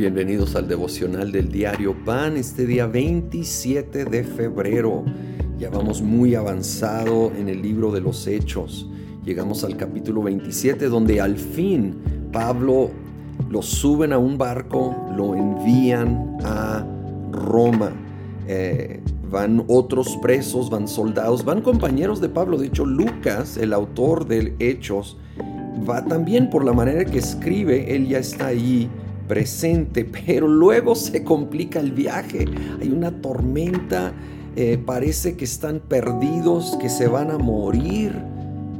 Bienvenidos al devocional del diario Pan, este día 27 de febrero. Ya vamos muy avanzado en el libro de los Hechos. Llegamos al capítulo 27 donde al fin Pablo lo suben a un barco, lo envían a Roma. Eh, van otros presos, van soldados, van compañeros de Pablo. De hecho, Lucas, el autor de Hechos, va también por la manera que escribe, él ya está allí presente, pero luego se complica el viaje. Hay una tormenta, eh, parece que están perdidos, que se van a morir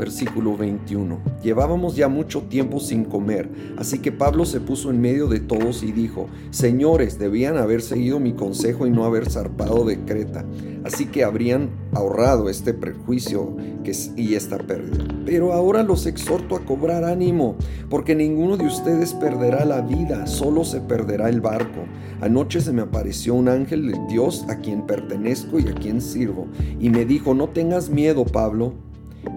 versículo 21. Llevábamos ya mucho tiempo sin comer, así que Pablo se puso en medio de todos y dijo, Señores, debían haber seguido mi consejo y no haber zarpado de Creta, así que habrían ahorrado este prejuicio y esta pérdida. Pero ahora los exhorto a cobrar ánimo, porque ninguno de ustedes perderá la vida, solo se perderá el barco. Anoche se me apareció un ángel de Dios a quien pertenezco y a quien sirvo, y me dijo, no tengas miedo, Pablo,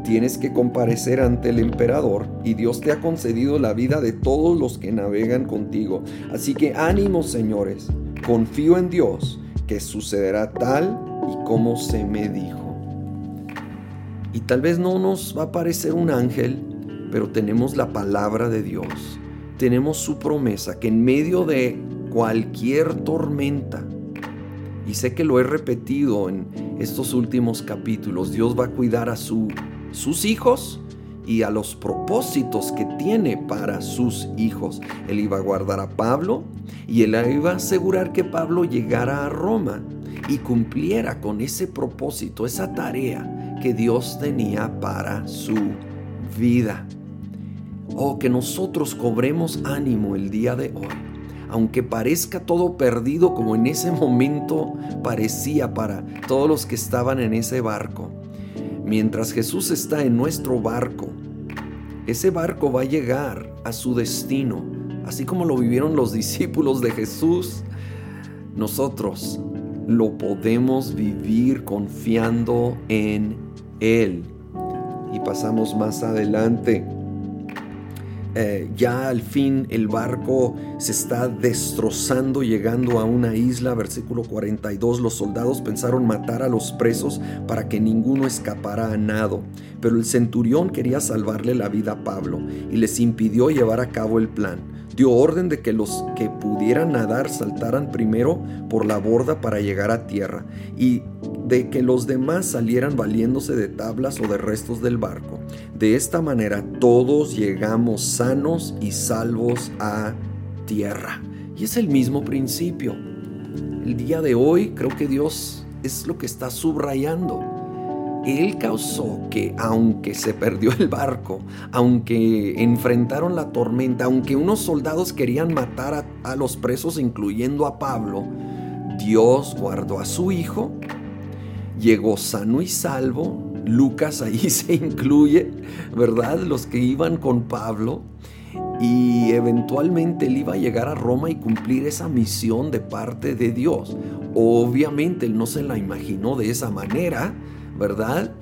Tienes que comparecer ante el emperador y Dios te ha concedido la vida de todos los que navegan contigo. Así que ánimo, señores, confío en Dios que sucederá tal y como se me dijo. Y tal vez no nos va a parecer un ángel, pero tenemos la palabra de Dios. Tenemos su promesa que en medio de cualquier tormenta, y sé que lo he repetido en estos últimos capítulos, Dios va a cuidar a su sus hijos y a los propósitos que tiene para sus hijos. Él iba a guardar a Pablo y él iba a asegurar que Pablo llegara a Roma y cumpliera con ese propósito, esa tarea que Dios tenía para su vida. Oh, que nosotros cobremos ánimo el día de hoy, aunque parezca todo perdido como en ese momento parecía para todos los que estaban en ese barco mientras Jesús está en nuestro barco, ese barco va a llegar a su destino, así como lo vivieron los discípulos de Jesús. Nosotros lo podemos vivir confiando en Él. Y pasamos más adelante eh, ya al fin el barco se está destrozando llegando a una isla, versículo 42, los soldados pensaron matar a los presos para que ninguno escapara a nado, pero el centurión quería salvarle la vida a Pablo y les impidió llevar a cabo el plan. Dio orden de que los que pudieran nadar saltaran primero por la borda para llegar a tierra y de que los demás salieran valiéndose de tablas o de restos del barco. De esta manera todos llegamos sanos y salvos a tierra. Y es el mismo principio. El día de hoy creo que Dios es lo que está subrayando. Él causó que aunque se perdió el barco, aunque enfrentaron la tormenta, aunque unos soldados querían matar a, los presos, incluyendo a Pablo, Dios guardó a su hijo llegó sano y salvo. Lucas ahí se incluye, ¿verdad? Los que iban con Pablo. Y eventualmente él iba a llegar a Roma y cumplir esa misión de parte de Dios. Obviamente él no se la imaginó de esa manera, ¿verdad?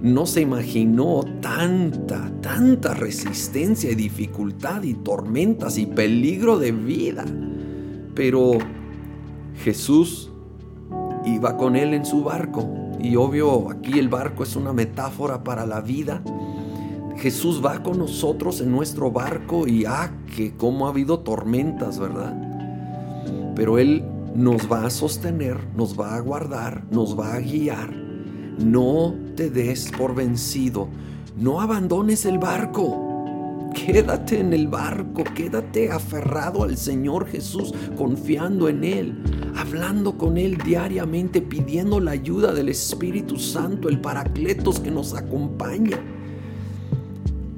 No se imaginó tanta, tanta resistencia y dificultad y tormentas y peligro de vida. Pero Jesús iba con él en su barco. Y obvio, aquí el barco es una metáfora para la vida. Jesús va con nosotros en nuestro barco y ah, que como ha habido tormentas, ¿verdad? Pero Él nos va a sostener, nos va a guardar, nos va a guiar. No te des por vencido, no abandones el barco. Quédate en el barco, quédate aferrado al Señor Jesús, confiando en Él, hablando con Él diariamente, pidiendo la ayuda del Espíritu Santo, el Paracletos que nos acompaña,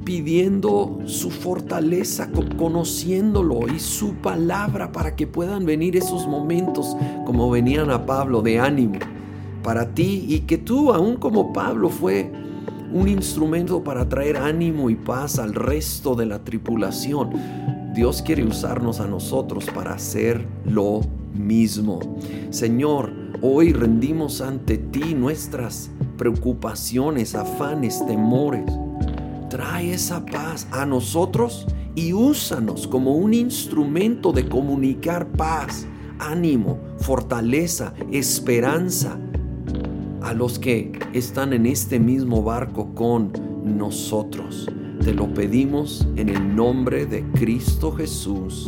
pidiendo su fortaleza, conociéndolo y su palabra para que puedan venir esos momentos como venían a Pablo de ánimo para ti y que tú, aún como Pablo, fue un instrumento para traer ánimo y paz al resto de la tripulación. Dios quiere usarnos a nosotros para hacer lo mismo. Señor, hoy rendimos ante ti nuestras preocupaciones, afanes, temores. Trae esa paz a nosotros y úsanos como un instrumento de comunicar paz, ánimo, fortaleza, esperanza a los que están en este mismo barco con nosotros. Te lo pedimos en el nombre de Cristo Jesús.